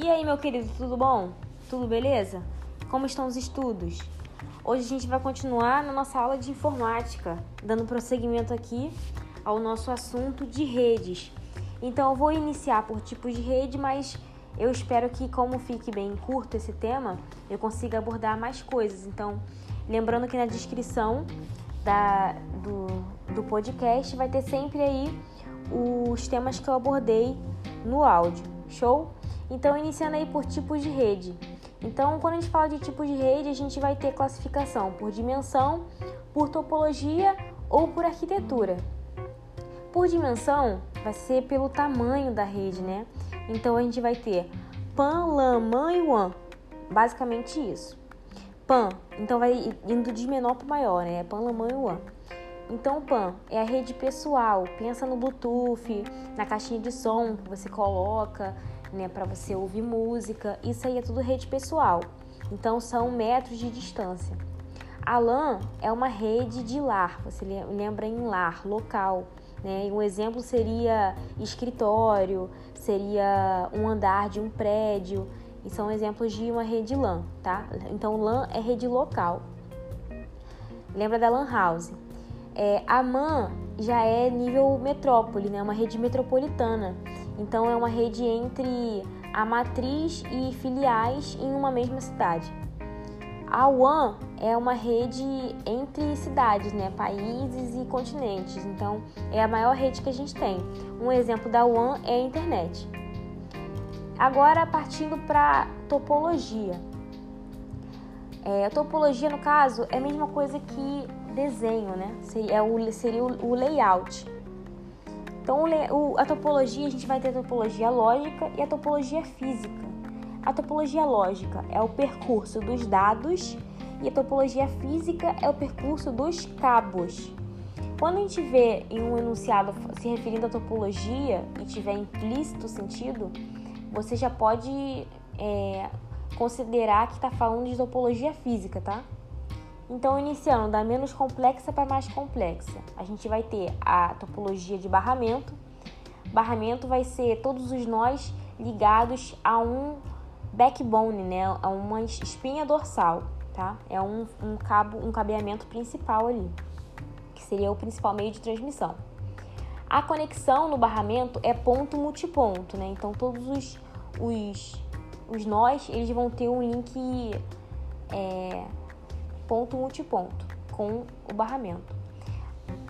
E aí, meu querido, tudo bom? Tudo beleza? Como estão os estudos? Hoje a gente vai continuar na nossa aula de informática, dando prosseguimento aqui ao nosso assunto de redes. Então, eu vou iniciar por tipos de rede, mas eu espero que, como fique bem curto esse tema, eu consiga abordar mais coisas. Então, lembrando que na descrição da, do, do podcast vai ter sempre aí os temas que eu abordei no áudio. Show? Então, iniciando aí por tipos de rede. Então, quando a gente fala de tipos de rede, a gente vai ter classificação por dimensão, por topologia ou por arquitetura. Por dimensão, vai ser pelo tamanho da rede, né? Então, a gente vai ter PAN, LAN, MAN e WAN. Basicamente isso. PAN, então vai indo de menor para maior, né? PAN, LAN, MAN e WAN. Então, o PAN é a rede pessoal. Pensa no Bluetooth, na caixinha de som que você coloca, né, para você ouvir música. Isso aí é tudo rede pessoal. Então, são metros de distância. A LAN é uma rede de lar. Você lembra em lar, local. Né? Um exemplo seria escritório, seria um andar de um prédio. E são exemplos de uma rede LAN, tá? Então, LAN é rede local. Lembra da LAN House? É, a MAN já é nível metrópole, né? uma rede metropolitana. Então é uma rede entre a matriz e filiais em uma mesma cidade. A WAN é uma rede entre cidades, né? países e continentes. Então é a maior rede que a gente tem. Um exemplo da WAN é a internet. Agora partindo para topologia. É, a topologia, no caso, é a mesma coisa que desenho, né? Seria o, seria o layout. Então, a topologia, a gente vai ter a topologia lógica e a topologia física. A topologia lógica é o percurso dos dados e a topologia física é o percurso dos cabos. Quando a gente vê em um enunciado se referindo à topologia e tiver implícito sentido, você já pode é, considerar que está falando de topologia física, tá? Então, iniciando da menos complexa para mais complexa, a gente vai ter a topologia de barramento. Barramento vai ser todos os nós ligados a um backbone, né? A uma espinha dorsal, tá? É um, um cabo, um cabeamento principal ali, que seria o principal meio de transmissão. A conexão no barramento é ponto multiponto, né? Então todos os, os, os nós eles vão ter um link é, ponto multiponto com o barramento.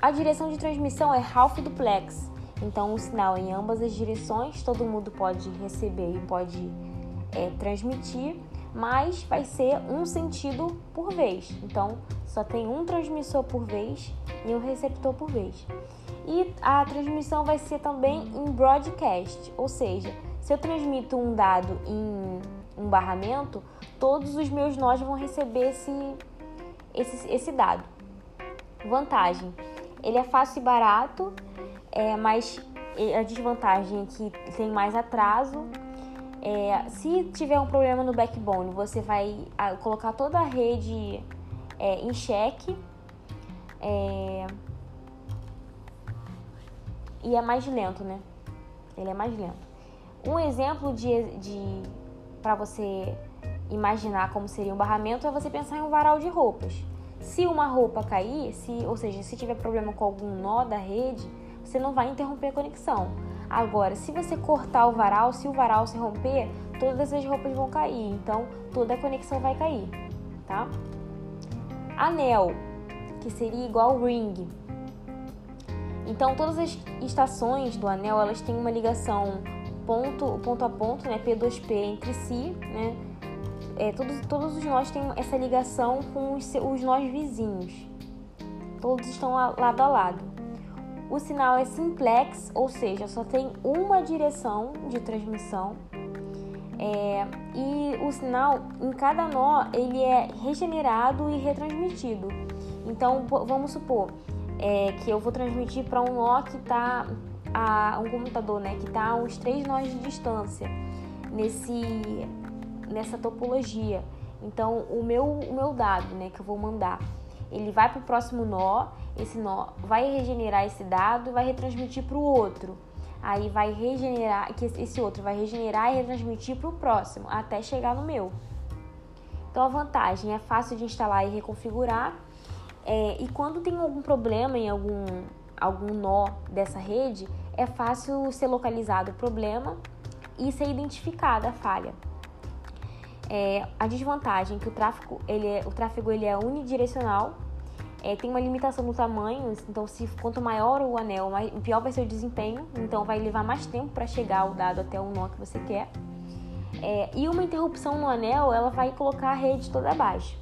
A direção de transmissão é half duplex, então o sinal em ambas as direções todo mundo pode receber e pode é, transmitir, mas vai ser um sentido por vez. Então só tem um transmissor por vez e um receptor por vez. E a transmissão vai ser também em broadcast, ou seja, se eu transmito um dado em um barramento, todos os meus nós vão receber esse esse, esse dado. Vantagem: ele é fácil e barato, é, mas a desvantagem é que tem mais atraso. É, se tiver um problema no backbone, você vai colocar toda a rede é, em xeque. É, e é mais lento, né? Ele é mais lento. Um exemplo de, de para você imaginar como seria um barramento é você pensar em um varal de roupas. Se uma roupa cair, se, ou seja, se tiver problema com algum nó da rede, você não vai interromper a conexão. Agora, se você cortar o varal, se o varal se romper, todas as roupas vão cair, então toda a conexão vai cair, tá? Anel, que seria igual ring. Então, todas as estações do anel, elas têm uma ligação ponto, ponto a ponto, né, P2P entre si, né? É, todos, todos os nós têm essa ligação com os, os nós vizinhos. Todos estão lado a lado. O sinal é simplex, ou seja, só tem uma direção de transmissão. É, e o sinal em cada nó ele é regenerado e retransmitido. Então vamos supor é, que eu vou transmitir para um nó que está a um computador, né, que está a uns três nós de distância nesse nessa topologia. Então, o meu, o meu dado, né, que eu vou mandar, ele vai para o próximo nó, esse nó vai regenerar esse dado e vai retransmitir para o outro. aí vai regenerar, que esse outro vai regenerar e retransmitir para o próximo, até chegar no meu. Então a vantagem é fácil de instalar e reconfigurar. É, e quando tem algum problema em algum, algum nó dessa rede, é fácil ser localizado o problema e ser identificada a falha. É, a desvantagem é que o tráfego ele é, o tráfego ele é unidirecional, é, tem uma limitação no tamanho, então se quanto maior o anel, mais, pior vai ser o desempenho, então vai levar mais tempo para chegar o dado até o nó que você quer. É, e uma interrupção no anel, ela vai colocar a rede toda abaixo.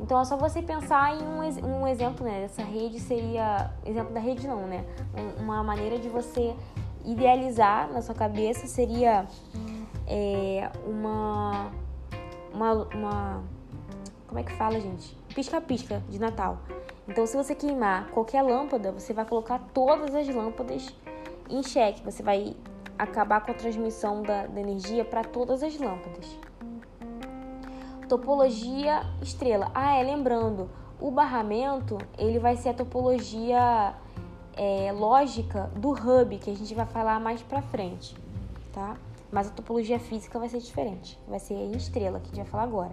Então é só você pensar em um, um exemplo, né? Essa rede seria. Exemplo da rede não, né? Uma maneira de você idealizar na sua cabeça seria é, uma, uma, uma. Como é que fala, gente? Pisca-pisca de Natal. Então, se você queimar qualquer lâmpada, você vai colocar todas as lâmpadas em xeque. Você vai acabar com a transmissão da, da energia para todas as lâmpadas. Topologia estrela. Ah, é, lembrando, o barramento ele vai ser a topologia é, lógica do hub, que a gente vai falar mais pra frente, tá? Mas a topologia física vai ser diferente, vai ser em estrela, que a gente vai falar agora.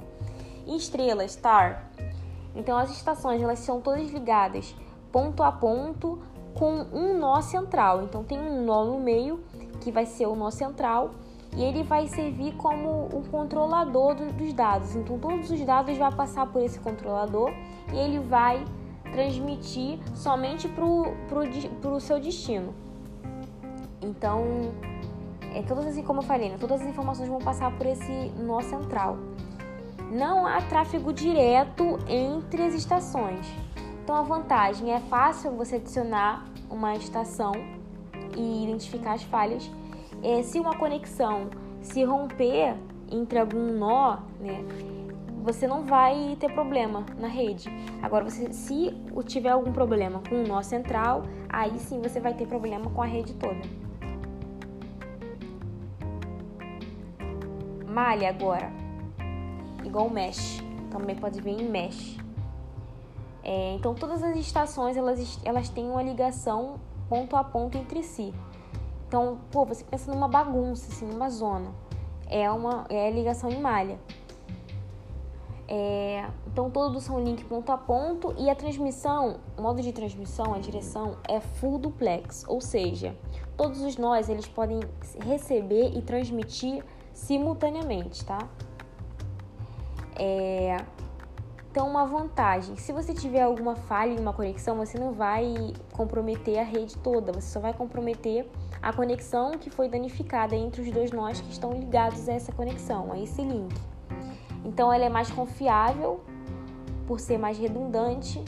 Em estrela, star, então as estações elas são todas ligadas ponto a ponto com um nó central. Então tem um nó no meio que vai ser o nó central e ele vai servir como o controlador do, dos dados. Então, todos os dados vão passar por esse controlador e ele vai transmitir somente para o seu destino. Então, é, todas assim como eu falei, né, todas as informações vão passar por esse nó central. Não há tráfego direto entre as estações. Então, a vantagem é fácil você adicionar uma estação e identificar as falhas é, se uma conexão se romper entre algum nó, né, você não vai ter problema na rede. Agora, você, se tiver algum problema com o nó central, aí sim você vai ter problema com a rede toda. Malha agora, igual mesh, também pode vir em mesh. É, então, todas as estações elas, elas têm uma ligação ponto a ponto entre si. Então, pô, você pensa numa bagunça, assim, numa zona. É uma é ligação em malha. É, então, todos são link ponto a ponto e a transmissão, o modo de transmissão, a direção é full duplex, ou seja, todos os nós eles podem receber e transmitir simultaneamente, tá? É, então, uma vantagem: se você tiver alguma falha em uma conexão, você não vai comprometer a rede toda, você só vai comprometer a conexão que foi danificada entre os dois nós que estão ligados a essa conexão, a esse link. Então, ela é mais confiável por ser mais redundante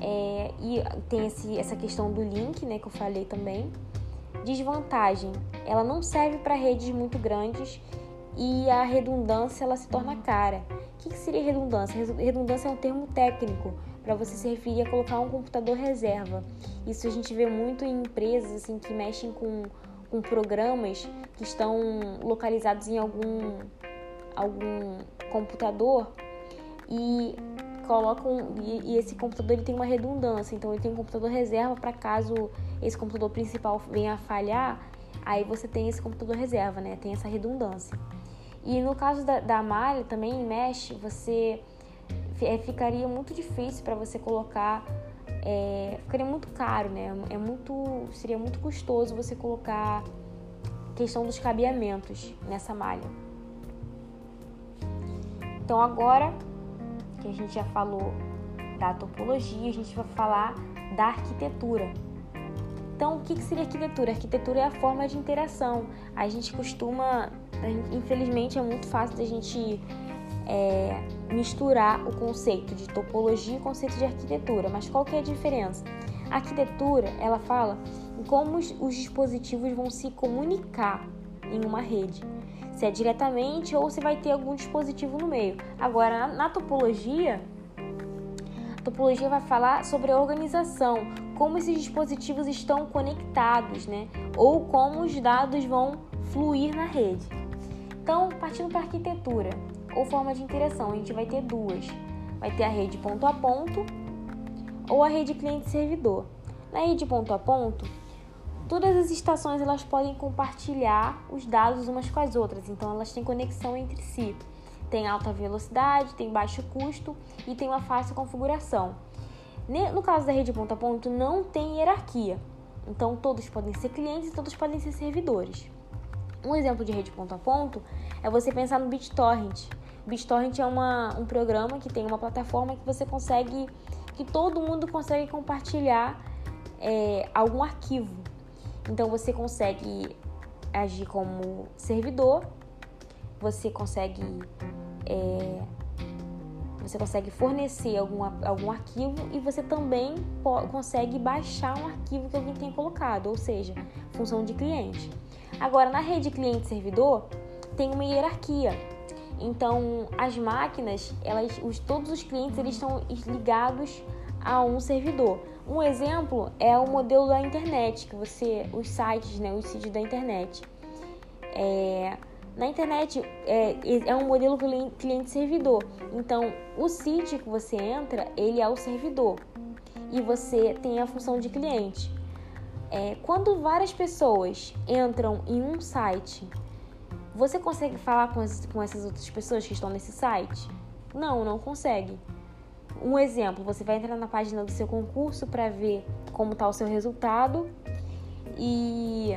é, e tem esse, essa questão do link, né, que eu falei também. Desvantagem: ela não serve para redes muito grandes e a redundância ela se torna cara. O que seria redundância? Redundância é um termo técnico para você se referir a colocar um computador reserva. Isso a gente vê muito em empresas assim que mexem com, com programas que estão localizados em algum, algum computador e colocam e, e, esse computador ele tem uma redundância, então ele tem um computador reserva para caso esse computador principal venha a falhar, aí você tem esse computador reserva, né? Tem essa redundância. E no caso da, da malha também em mesh, você é, ficaria muito difícil para você colocar, é, ficaria muito caro, né? É muito, seria muito custoso você colocar questão dos cabeamentos nessa malha. Então agora que a gente já falou da topologia, a gente vai falar da arquitetura. Então, o que seria arquitetura? arquitetura é a forma de interação. A gente costuma infelizmente é muito fácil da gente é, misturar o conceito de topologia e o conceito de arquitetura. Mas qual que é a diferença? A arquitetura, ela fala em como os, os dispositivos vão se comunicar em uma rede. Se é diretamente ou se vai ter algum dispositivo no meio. Agora, na, topologia, a topologia vai falar sobre a organização, como esses dispositivos estão conectados, né? Ou como os dados vão fluir na rede. Então, partindo para arquitetura ou forma de interação, a gente vai ter duas. Vai ter a rede ponto a ponto ou a rede cliente-servidor. Na rede ponto a ponto, Todas as estações elas podem compartilhar os dados umas com as outras, então elas têm conexão entre si. Tem alta velocidade, tem baixo custo e tem uma fácil configuração. No caso da rede ponto a ponto, não tem hierarquia. Então todos podem ser clientes e todos podem ser servidores. Um exemplo de rede ponto a ponto é você pensar no BitTorrent. BitTorrent é uma, um programa que tem uma plataforma que você consegue, que todo mundo consegue compartilhar é, algum arquivo. Então você consegue agir como servidor, você consegue é, você consegue fornecer algum, algum arquivo e você também consegue baixar um arquivo que alguém tenha colocado, ou seja, função de cliente. Agora, na rede cliente-servidor, tem uma hierarquia. Então, as máquinas, elas, os, todos os clientes, eles estão ligados a um servidor. Um exemplo é o modelo da internet, que você, os sites, né, os sítios da internet. É, na internet é, é um modelo cliente-servidor. Então, o sítio que você entra, ele é o servidor e você tem a função de cliente. É, quando várias pessoas entram em um site, você consegue falar com, as, com essas outras pessoas que estão nesse site? Não, não consegue. Um exemplo, você vai entrar na página do seu concurso para ver como está o seu resultado e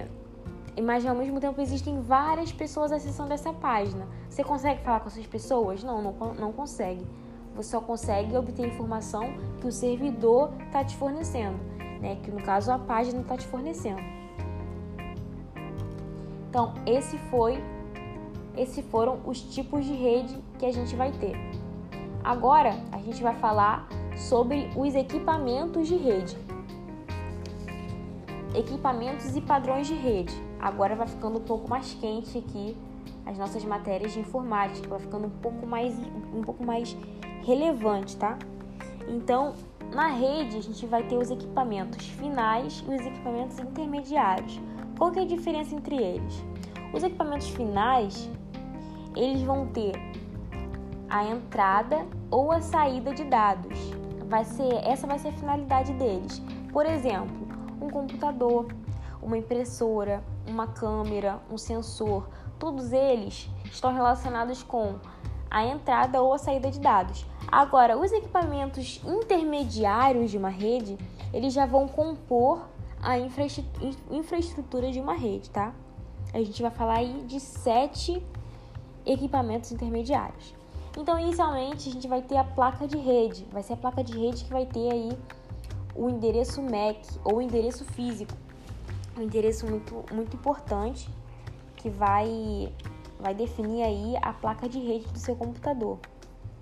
mas ao mesmo tempo existem várias pessoas acessando essa página. Você consegue falar com essas pessoas? Não, não, não consegue. Você só consegue obter informação que o servidor está te fornecendo, né? Que no caso a página está te fornecendo. Então esse foi, esses foram os tipos de rede que a gente vai ter. Agora a gente vai falar sobre os equipamentos de rede. Equipamentos e padrões de rede. Agora vai ficando um pouco mais quente aqui as nossas matérias de informática, vai ficando um pouco mais um pouco mais relevante, tá? Então, na rede a gente vai ter os equipamentos finais e os equipamentos intermediários. Qual que é a diferença entre eles? Os equipamentos finais, eles vão ter a entrada ou a saída de dados. Vai ser, essa vai ser a finalidade deles. Por exemplo, um computador, uma impressora, uma câmera, um sensor, todos eles estão relacionados com a entrada ou a saída de dados. Agora, os equipamentos intermediários de uma rede, eles já vão compor a infraestrutura de uma rede, tá? A gente vai falar aí de sete equipamentos intermediários. Então, inicialmente, a gente vai ter a placa de rede. Vai ser a placa de rede que vai ter aí o endereço MAC ou o endereço físico. Um endereço muito, muito importante que vai, vai definir aí a placa de rede do seu computador.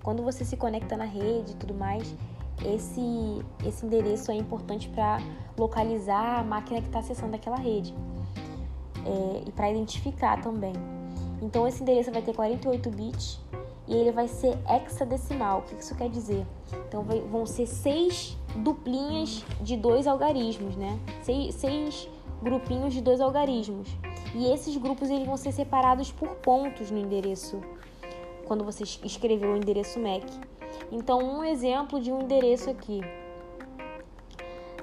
Quando você se conecta na rede e tudo mais, esse, esse endereço é importante para localizar a máquina que está acessando aquela rede é, e para identificar também. Então, esse endereço vai ter 48 bits e ele vai ser hexadecimal. O que isso quer dizer? Então vai, vão ser seis duplinhas de dois algarismos, né? Seis, seis grupinhos de dois algarismos. E esses grupos eles vão ser separados por pontos no endereço, quando você escreveu o endereço MAC. Então, um exemplo de um endereço aqui.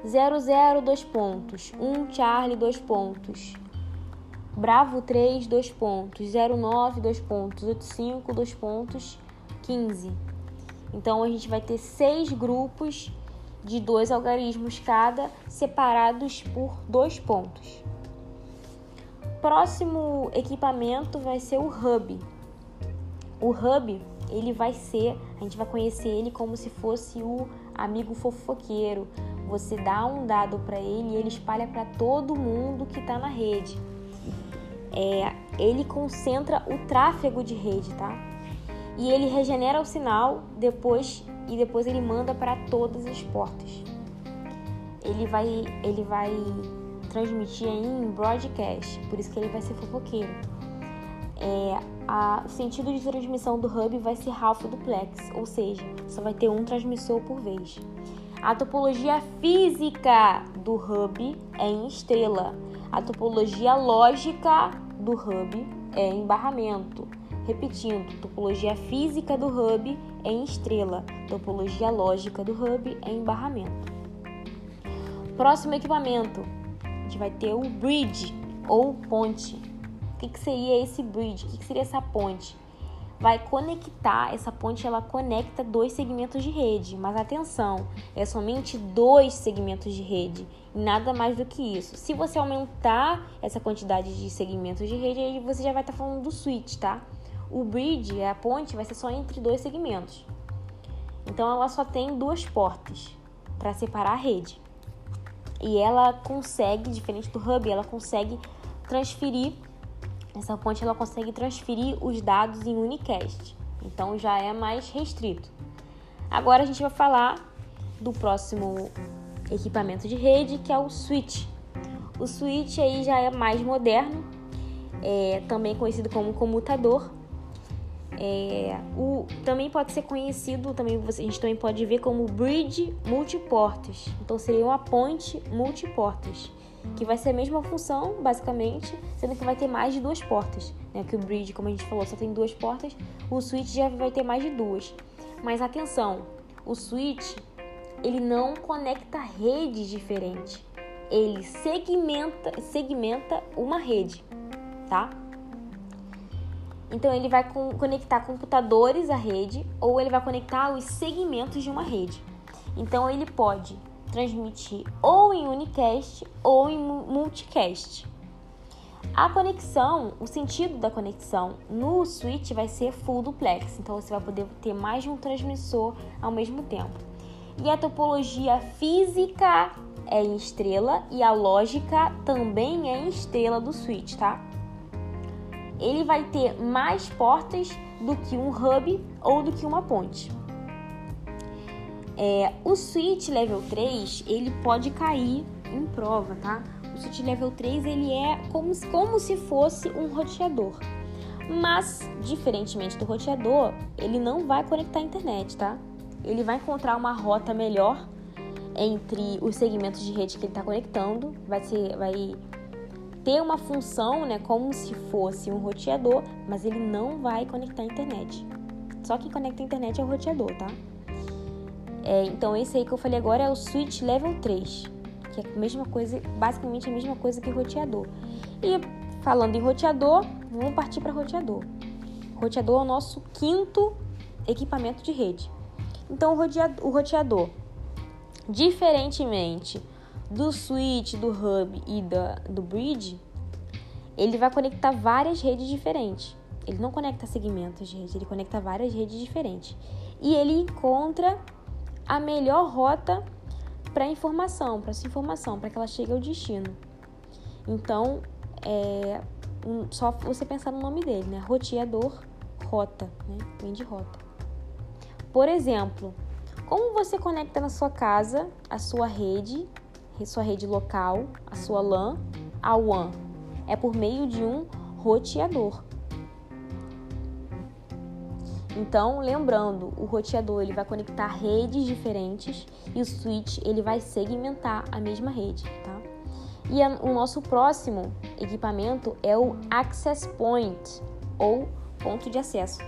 00 dois pontos, 1 Charlie dois pontos, Bravo 3, 2 pontos. 09, 2 pontos. 85, 2 pontos. 15. Então a gente vai ter seis grupos de dois algarismos cada, separados por dois pontos. Próximo equipamento vai ser o hub. O hub, ele vai ser, a gente vai conhecer ele como se fosse o amigo fofoqueiro. Você dá um dado para ele e ele espalha para todo mundo que está na rede é, ele concentra o tráfego de rede, tá? E ele regenera o sinal depois e depois ele manda para todas as portas. Ele vai, ele vai transmitir em broadcast, por isso que ele vai ser fofoqueiro. É, a, o sentido de transmissão do hub vai ser half duplex, ou seja, só vai ter um transmissor por vez. A topologia física do hub é em estrela. A topologia lógica do hub é em barramento. Repetindo, topologia física do hub é em estrela, topologia lógica do hub é em barramento. Próximo equipamento, A gente vai ter o bridge ou ponte. O que, que seria esse bridge? O que, que seria essa ponte? Vai conectar, essa ponte ela conecta dois segmentos de rede, mas atenção, é somente dois segmentos de rede, nada mais do que isso. Se você aumentar essa quantidade de segmentos de rede, aí você já vai estar tá falando do switch, tá? O bridge, a ponte, vai ser só entre dois segmentos. Então ela só tem duas portas para separar a rede. E ela consegue, diferente do hub, ela consegue transferir essa ponte ela consegue transferir os dados em unicast, então já é mais restrito. Agora a gente vai falar do próximo equipamento de rede, que é o switch. O switch aí já é mais moderno, é também conhecido como comutador. É, o, também pode ser conhecido, também a gente também pode ver como bridge multiportas. Então seria uma ponte multiportas que vai ser a mesma função, basicamente, sendo que vai ter mais de duas portas. Né? Que o bridge, como a gente falou, só tem duas portas, o switch já vai ter mais de duas. Mas atenção, o switch ele não conecta redes diferentes, ele segmenta, segmenta uma rede, tá? Então ele vai conectar computadores à rede ou ele vai conectar os segmentos de uma rede. Então ele pode transmitir ou em unicast ou em multicast. A conexão, o sentido da conexão no switch vai ser full duplex, então você vai poder ter mais de um transmissor ao mesmo tempo. E a topologia física é em estrela e a lógica também é em estrela do switch, tá? Ele vai ter mais portas do que um hub ou do que uma ponte. É, o switch level 3, ele pode cair em prova, tá? O switch level 3, ele é como, como se fosse um roteador. Mas, diferentemente do roteador, ele não vai conectar a internet, tá? Ele vai encontrar uma rota melhor entre os segmentos de rede que ele está conectando, vai, ser, vai ter uma função, né, como se fosse um roteador, mas ele não vai conectar a internet. Só quem conecta a internet é o roteador, tá? É, então esse aí que eu falei agora é o switch level 3, que é a mesma coisa, basicamente a mesma coisa que roteador. E falando em roteador, vamos partir para roteador. Roteador é o nosso quinto equipamento de rede. Então o roteador, diferentemente do switch, do hub e da, do bridge, ele vai conectar várias redes diferentes. Ele não conecta segmentos de rede, ele conecta várias redes diferentes. E ele encontra a melhor rota para informação, para essa informação, para que ela chegue ao destino. Então, é um, só você pensar no nome dele, né? Roteador rota, né? Vem de rota. Por exemplo, como você conecta na sua casa a sua rede, sua rede local, a sua LAN, a WAN? É por meio de um roteador. Então, lembrando, o roteador ele vai conectar redes diferentes e o switch ele vai segmentar a mesma rede, tá? E a, o nosso próximo equipamento é o Access Point ou ponto de acesso.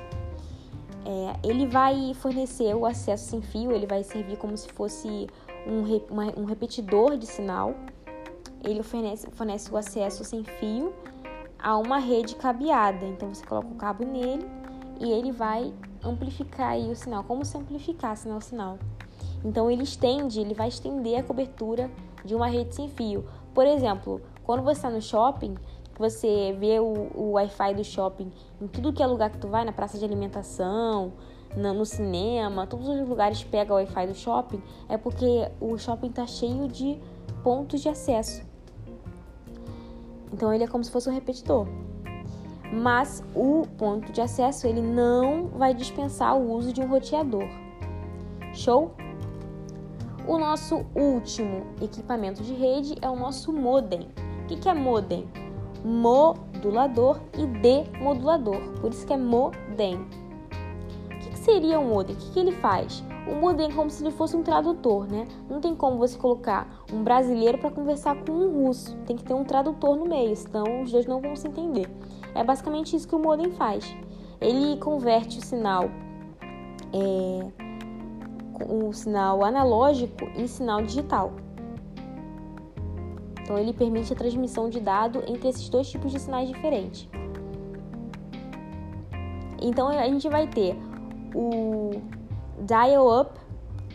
É, ele vai fornecer o acesso sem fio, ele vai servir como se fosse um, uma, um repetidor de sinal. Ele fornece, fornece o acesso sem fio a uma rede cabeada. Então você coloca o cabo nele e ele vai amplificar aí o sinal, como se amplificasse né, o sinal. Então ele estende, ele vai estender a cobertura de uma rede sem fio. Por exemplo, quando você está no shopping, você vê o, o Wi-Fi do shopping em tudo que é lugar que tu vai, na praça de alimentação, no, no cinema, todos os lugares pega o Wi-Fi do shopping, é porque o shopping está cheio de pontos de acesso. Então ele é como se fosse um repetidor mas o ponto de acesso ele não vai dispensar o uso de um roteador. Show? O nosso último equipamento de rede é o nosso modem. O que é modem? Modulador e demodulador, por isso que é modem. O que seria um modem? O que ele faz? O modem é como se ele fosse um tradutor, né? Não tem como você colocar um brasileiro para conversar com um russo. Tem que ter um tradutor no meio, senão os dois não vão se entender. É basicamente isso que o modem faz. Ele converte o sinal, é, o sinal analógico em sinal digital. Então ele permite a transmissão de dado entre esses dois tipos de sinais diferentes. Então a gente vai ter o dial-up,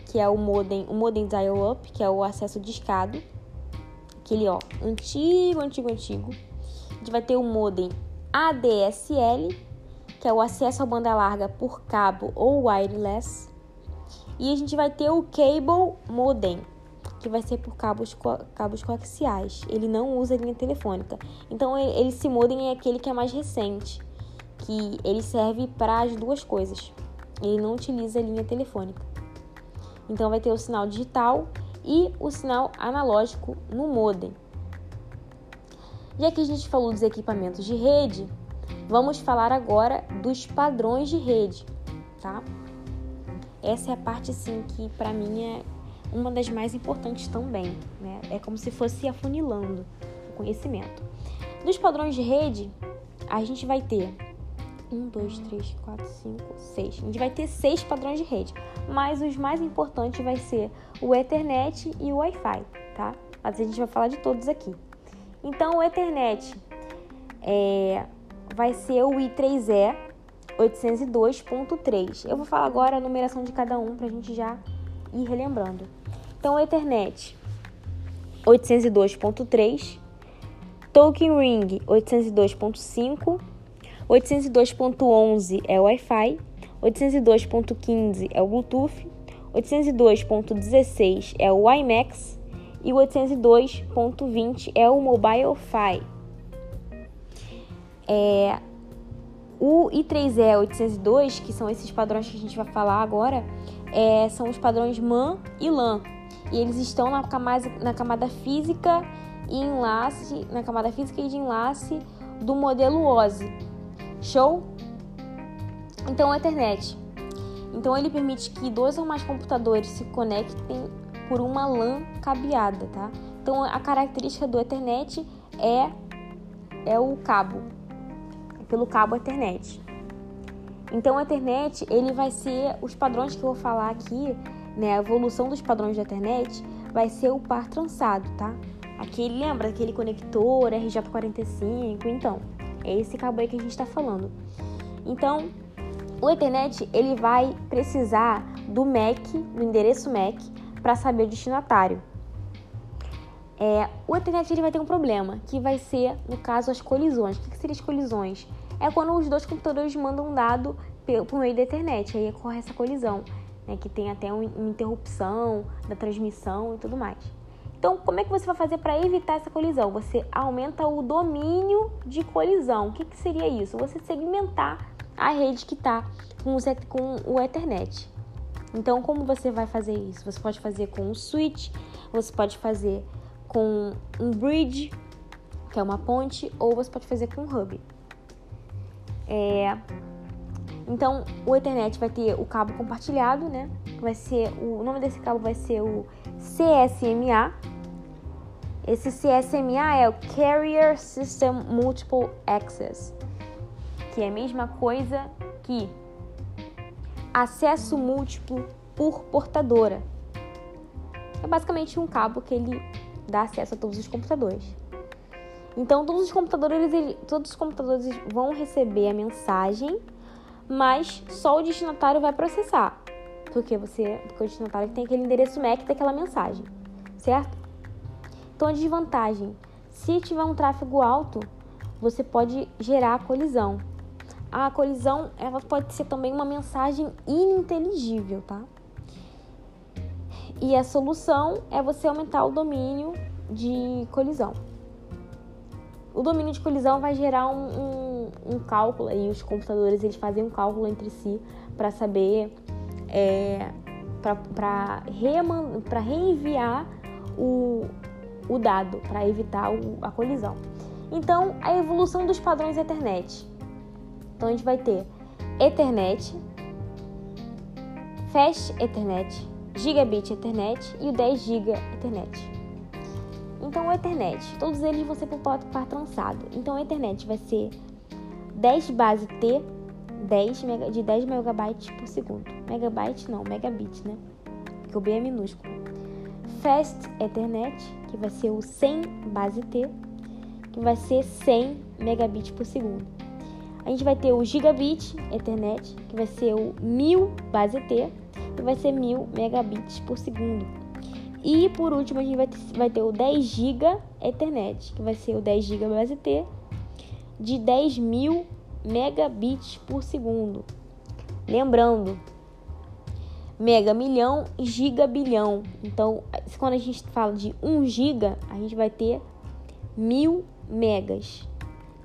que é o modem, o modem dial-up, que é o acesso discado, aquele ó, antigo, antigo, antigo. A gente vai ter o modem ADSL, que é o acesso à banda larga por cabo ou wireless. E a gente vai ter o cable modem, que vai ser por cabos, co cabos coaxiais. Ele não usa linha telefônica. Então, ele, esse modem é aquele que é mais recente, que ele serve para as duas coisas. Ele não utiliza linha telefônica. Então, vai ter o sinal digital e o sinal analógico no modem. Já que a gente falou dos equipamentos de rede, vamos falar agora dos padrões de rede, tá? Essa é a parte assim que para mim é uma das mais importantes também, né? É como se fosse afunilando o conhecimento. Dos padrões de rede, a gente vai ter um, dois, três, quatro, cinco, seis. A gente vai ter seis padrões de rede, mas os mais importantes vai ser o Ethernet e o Wi-Fi, tá? Mas a gente vai falar de todos aqui. Então, o Ethernet é, vai ser o I3E 802.3. Eu vou falar agora a numeração de cada um para a gente já ir relembrando. Então, o Ethernet 802.3, Token Ring 802.5, 802.11 é o Wi-Fi, 802.15 é o Bluetooth, 802.16 é o WiMAX e o 802.20 é o Mobile Fi. É, o I3E 802, que são esses padrões que a gente vai falar agora, é, são os padrões MAN e LAN. E eles estão na camada, na camada física e enlace, na camada física e de enlace do modelo OSI. Show? Então, a internet. Então, ele permite que dois ou mais computadores se conectem por uma LAN cabeada, tá? Então, a característica do Ethernet é, é o cabo, pelo cabo Ethernet. Então, o Ethernet, ele vai ser, os padrões que eu vou falar aqui, né, a evolução dos padrões da Ethernet, vai ser o par trançado, tá? Aquele, lembra aquele conector RJ45? Então, é esse cabo aí que a gente está falando. Então, o Ethernet, ele vai precisar do MAC, do endereço MAC, para saber o destinatário. É, o Ethernet ele vai ter um problema, que vai ser, no caso, as colisões. O que, que as colisões? É quando os dois computadores mandam um dado por meio da internet, aí ocorre essa colisão, né, que tem até uma interrupção da transmissão e tudo mais. Então, como é que você vai fazer para evitar essa colisão? Você aumenta o domínio de colisão. O que, que seria isso? Você segmentar a rede que está com, com o Ethernet. Então, como você vai fazer isso? Você pode fazer com um switch, você pode fazer com um bridge, que é uma ponte, ou você pode fazer com um hub. É... Então, o Ethernet vai ter o cabo compartilhado, né? Vai ser o nome desse cabo vai ser o CSMA. Esse CSMA é o Carrier System Multiple Access, que é a mesma coisa que acesso múltiplo por portadora. É basicamente um cabo que ele dá acesso a todos os computadores. Então todos os computadores, todos os computadores vão receber a mensagem, mas só o destinatário vai processar, porque você, porque o destinatário tem aquele endereço MAC daquela mensagem, certo? Então a desvantagem, se tiver um tráfego alto, você pode gerar colisão a colisão ela pode ser também uma mensagem ininteligível, tá? E a solução é você aumentar o domínio de colisão. O domínio de colisão vai gerar um, um, um cálculo e os computadores eles fazem um cálculo entre si para saber é, para reenviar o, o dado para evitar o, a colisão. Então, a evolução dos padrões Ethernet então a gente vai ter Ethernet, Fast Ethernet, Gigabit Ethernet e o 10 GB Ethernet. Então o Ethernet, todos eles vão ser por par trançado. Então a Ethernet vai ser 10 base T 10 mega, de 10 megabytes por segundo. Megabyte não, megabit, né? Porque o B é minúsculo. Fast Ethernet, que vai ser o 100 base T, que vai ser 100 megabits por segundo. A gente vai ter o Gigabit Ethernet, que vai ser o 1000 base T, que vai ser 1000 megabits por segundo. E por último, a gente vai ter, vai ter o 10 GB Ethernet, que vai ser o 10 GB base T, de 10.000 megabits por segundo. Lembrando, mega milhão, giga bilhão. Então, quando a gente fala de 1 giga, a gente vai ter mil megas.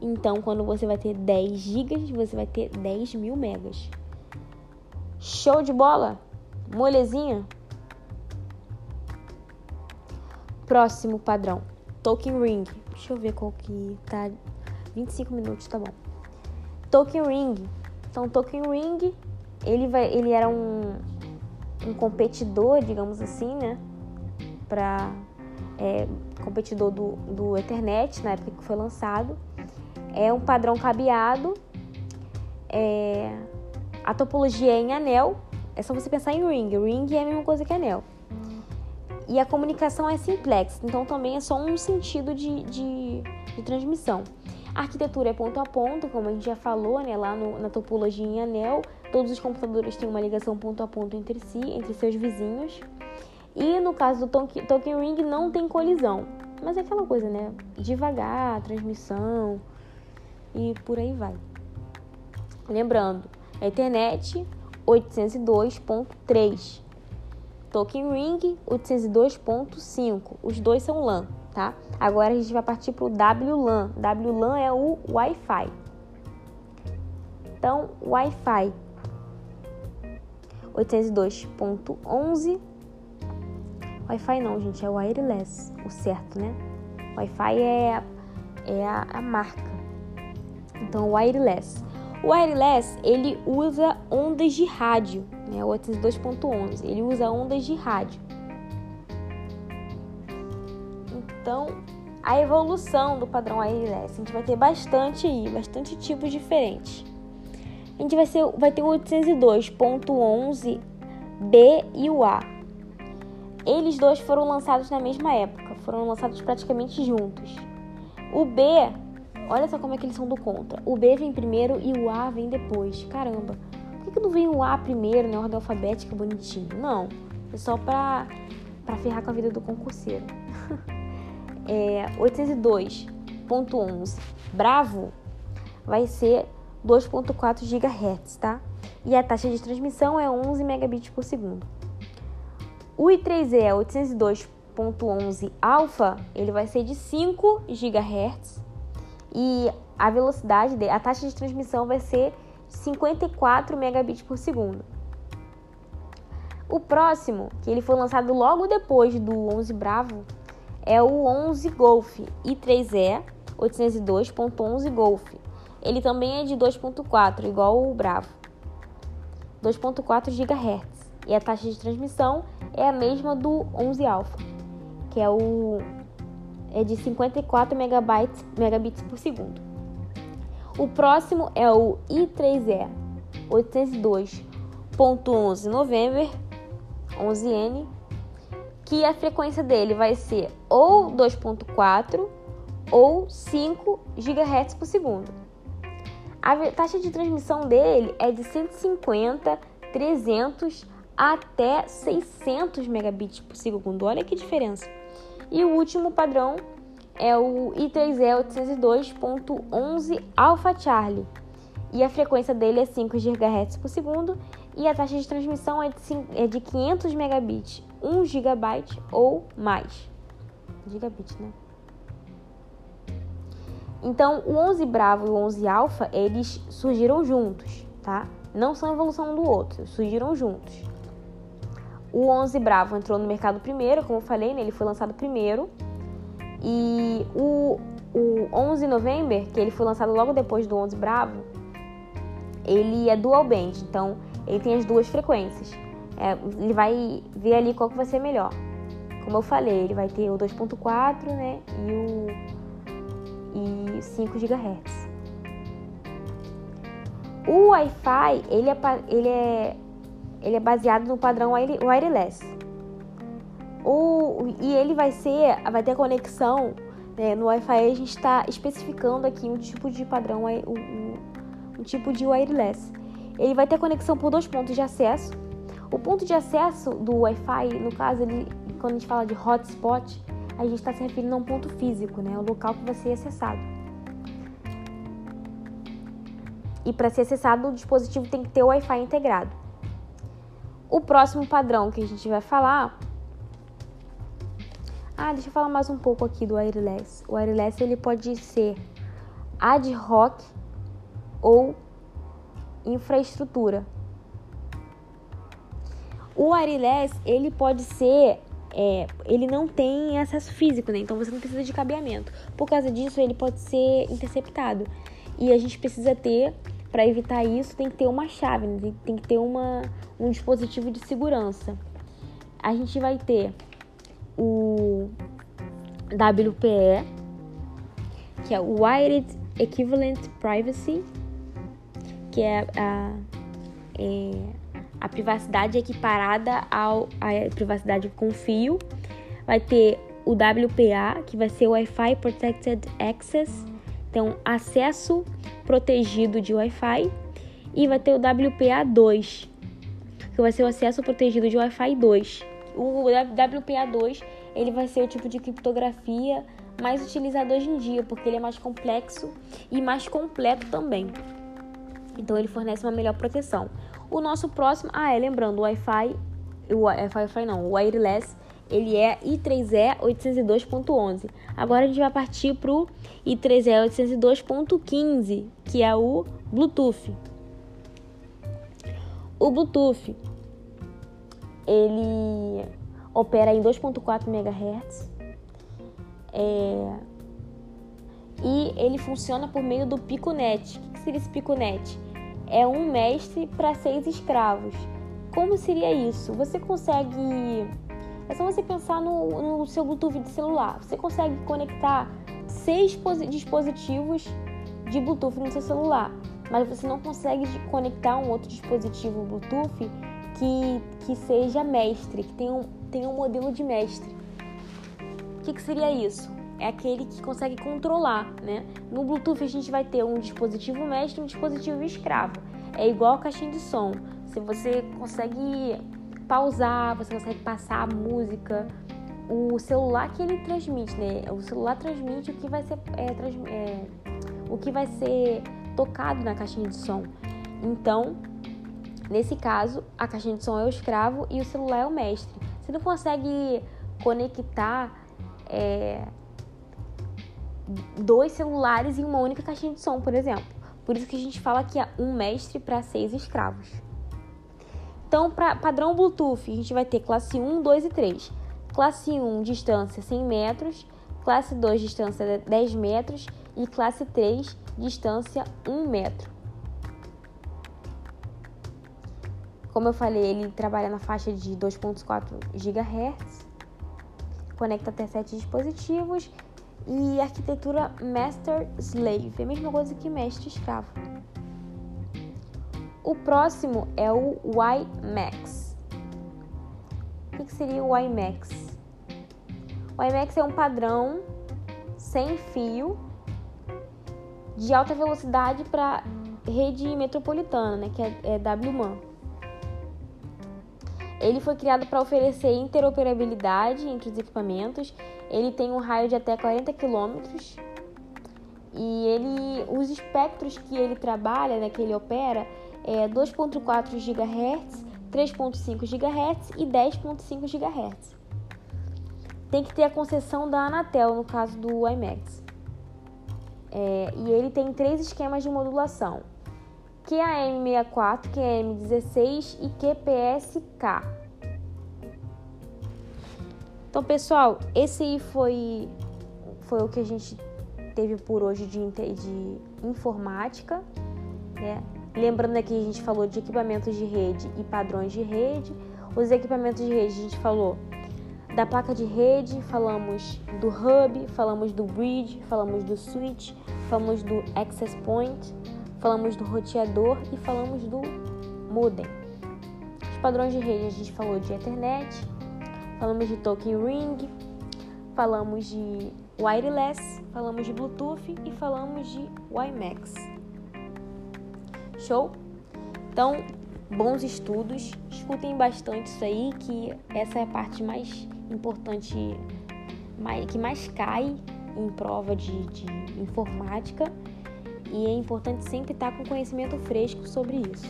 Então, quando você vai ter 10 gigas, você vai ter 10 mil megas. Show de bola? Molezinha? Próximo padrão. Token Ring. Deixa eu ver qual que tá. 25 minutos, tá bom. Token Ring. Então, Token Ring, ele, vai, ele era um, um competidor, digamos assim, né? Para é, competidor do, do Ethernet, na época que foi lançado. É um padrão cabeado. É, a topologia é em anel. É só você pensar em ring. Ring é a mesma coisa que anel. E a comunicação é simplex, então também é só um sentido de, de, de transmissão. A arquitetura é ponto a ponto, como a gente já falou, né, lá no, na topologia em anel. Todos os computadores têm uma ligação ponto a ponto entre si, entre seus vizinhos. E no caso do token ring não tem colisão. Mas é aquela coisa, né? Devagar, transmissão e por aí vai. Lembrando, a internet 802.3. Token Ring 802.5. Os dois são LAN, tá? Agora a gente vai partir para o WLAN. WLAN é o Wi-Fi. Então, Wi-Fi 802.11. Wi-Fi não, gente, é wireless, o certo, né? Wi-Fi é, é a, a marca. Então, wireless. O wireless, ele usa ondas de rádio, né? O 802.11, ele usa ondas de rádio. Então, a evolução do padrão wireless, a gente vai ter bastante aí, bastante tipos diferentes. A gente vai, ser, vai ter o 802.11 B e o A. Eles dois foram lançados na mesma época, foram lançados praticamente juntos. O B Olha só como é que eles são do contra. O B vem primeiro e o A vem depois. Caramba. Por que, que não vem o A primeiro, né? Ordem alfabética bonitinho? Não. É só pra, pra ferrar com a vida do concurseiro. é, 802.11 Bravo vai ser 2.4 GHz, tá? E a taxa de transmissão é 11 megabits por segundo. O I3E 802.11 Alpha, ele vai ser de 5 GHz e a velocidade, de, a taxa de transmissão vai ser 54 megabits por segundo. O próximo, que ele foi lançado logo depois do 11 Bravo, é o 11 Golf i3E 802.11 Golf. Ele também é de 2.4, igual o Bravo. 2.4 GHz. E a taxa de transmissão é a mesma do 11 Alpha, que é o é de 54 megabytes, megabits por segundo. O próximo é o i3E 802.11 November 11N, que a frequência dele vai ser ou 2.4 ou 5 GHz por segundo. A taxa de transmissão dele é de 150, 300 até 600 megabits por segundo. Olha que diferença. E o último padrão é o I3E 802.11 Alpha Charlie. E a frequência dele é 5 GHz por segundo e a taxa de transmissão é de 500 é megabits, 1 GB ou mais. Gigabit, né? Então, o 11 Bravo e o 11 Alpha, eles surgiram juntos, tá? Não são evolução um do outro, surgiram juntos. O 11 Bravo entrou no mercado primeiro, como eu falei, né? ele foi lançado primeiro. E o, o 11 November, que ele foi lançado logo depois do 11 Bravo, ele é dual band, então ele tem as duas frequências. É, ele vai ver ali qual que vai ser melhor. Como eu falei, ele vai ter o 2.4, né, e o e 5 GHz. O Wi-Fi, ele é, ele é ele é baseado no padrão wireless. O, e ele vai ser, vai ter conexão né, no Wi-Fi. A gente está especificando aqui um tipo de padrão, um, um tipo de wireless. Ele vai ter conexão por dois pontos de acesso. O ponto de acesso do Wi-Fi, no caso, ele, quando a gente fala de hotspot, a gente está se referindo a um ponto físico, né, o local que vai ser acessado. E para ser acessado, o dispositivo tem que ter o Wi-Fi integrado. O próximo padrão que a gente vai falar ah, deixa eu falar mais um pouco aqui do wireless. O wireless ele pode ser ad hoc ou infraestrutura. O wireless ele pode ser, é, ele não tem acesso físico, né? Então você não precisa de cabeamento. Por causa disso ele pode ser interceptado e a gente precisa ter para evitar isso tem que ter uma chave, né? tem que ter uma, um dispositivo de segurança. A gente vai ter o WPE, que é o Wired Equivalent Privacy, que é a, é a privacidade equiparada ao, à privacidade com fio. Vai ter o WPA, que vai ser Wi-Fi Protected Access, então acesso protegido de Wi-Fi. E vai ter o WPA2, que vai ser o acesso protegido de Wi-Fi 2 o WPA2 ele vai ser o tipo de criptografia mais utilizado hoje em dia, porque ele é mais complexo e mais completo também. Então ele fornece uma melhor proteção. O nosso próximo, ah, é lembrando, o Wi-Fi, o Wi-Fi não, o wireless, ele é i3E 802.11. Agora a gente vai partir para o i3E 802.15, que é o Bluetooth. O Bluetooth ele opera em 2.4 MHz é, e ele funciona por meio do PicoNet. O que seria esse PicoNet? É um mestre para seis escravos. Como seria isso? Você consegue. É só você pensar no, no seu Bluetooth de celular. Você consegue conectar seis dispositivos de Bluetooth no seu celular, mas você não consegue conectar um outro dispositivo Bluetooth que, que seja mestre, que tenha um, tenha um modelo de mestre. O que, que seria isso? É aquele que consegue controlar, né? No Bluetooth a gente vai ter um dispositivo mestre e um dispositivo escravo. É igual a caixinha de som. Se você consegue pausar, você consegue passar a música, o celular que ele transmite, né? O celular transmite o que vai ser, é, trans, é, o que vai ser tocado na caixinha de som. Então, Nesse caso, a caixinha de som é o escravo e o celular é o mestre. Você não consegue conectar é, dois celulares em uma única caixinha de som, por exemplo. Por isso que a gente fala que é um mestre para seis escravos. Então, para padrão Bluetooth, a gente vai ter classe 1, 2 e 3. Classe 1, distância 100 metros. Classe 2, distância 10 metros. E classe 3, distância 1 metro. Como eu falei, ele trabalha na faixa de 2.4 GHz, conecta até 7 dispositivos e arquitetura Master Slave, é a mesma coisa que mestre escravo. O próximo é o WiMAX. O que seria o WiMAX? O WiMAX é um padrão sem fio de alta velocidade para rede metropolitana, né, que é, é WMAN. Ele foi criado para oferecer interoperabilidade entre os equipamentos. Ele tem um raio de até 40 km e ele, os espectros que ele trabalha, né, que ele opera, é 2.4 GHz, 3.5 GHz e 10.5 GHz. Tem que ter a concessão da Anatel no caso do IMAX. É, e ele tem três esquemas de modulação: QAM64, QAM16 e QPSK. Então, pessoal, esse foi, foi o que a gente teve por hoje de, de informática. Né? Lembrando que a gente falou de equipamentos de rede e padrões de rede. Os equipamentos de rede a gente falou da placa de rede, falamos do hub, falamos do bridge, falamos do switch, falamos do access point falamos do roteador e falamos do modem. Os padrões de rede a gente falou de Ethernet, falamos de Token Ring, falamos de wireless, falamos de Bluetooth e falamos de WiMAX. Show? Então, bons estudos, escutem bastante isso aí, que essa é a parte mais importante, que mais cai em prova de, de informática e é importante sempre estar com conhecimento fresco sobre isso.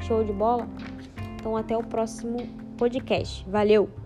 Show de bola? Então, até o próximo podcast. Valeu!